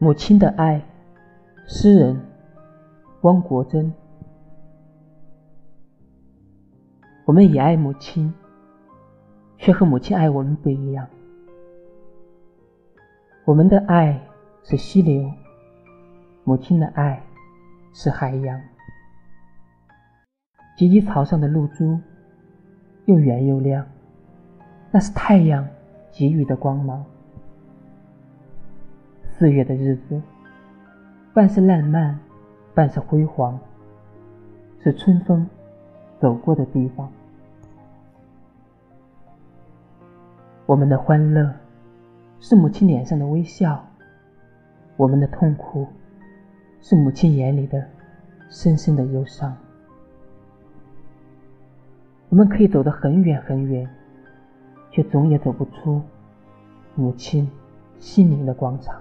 母亲的爱，诗人汪国真。我们也爱母亲，却和母亲爱我们不一样。我们的爱是溪流，母亲的爱是海洋。芨芨草上的露珠，又圆又亮，那是太阳给予的光芒。四月的日子，半是烂漫，半是辉煌，是春风走过的地方。我们的欢乐，是母亲脸上的微笑；我们的痛苦，是母亲眼里的深深的忧伤。我们可以走得很远很远，却总也走不出母亲心灵的广场。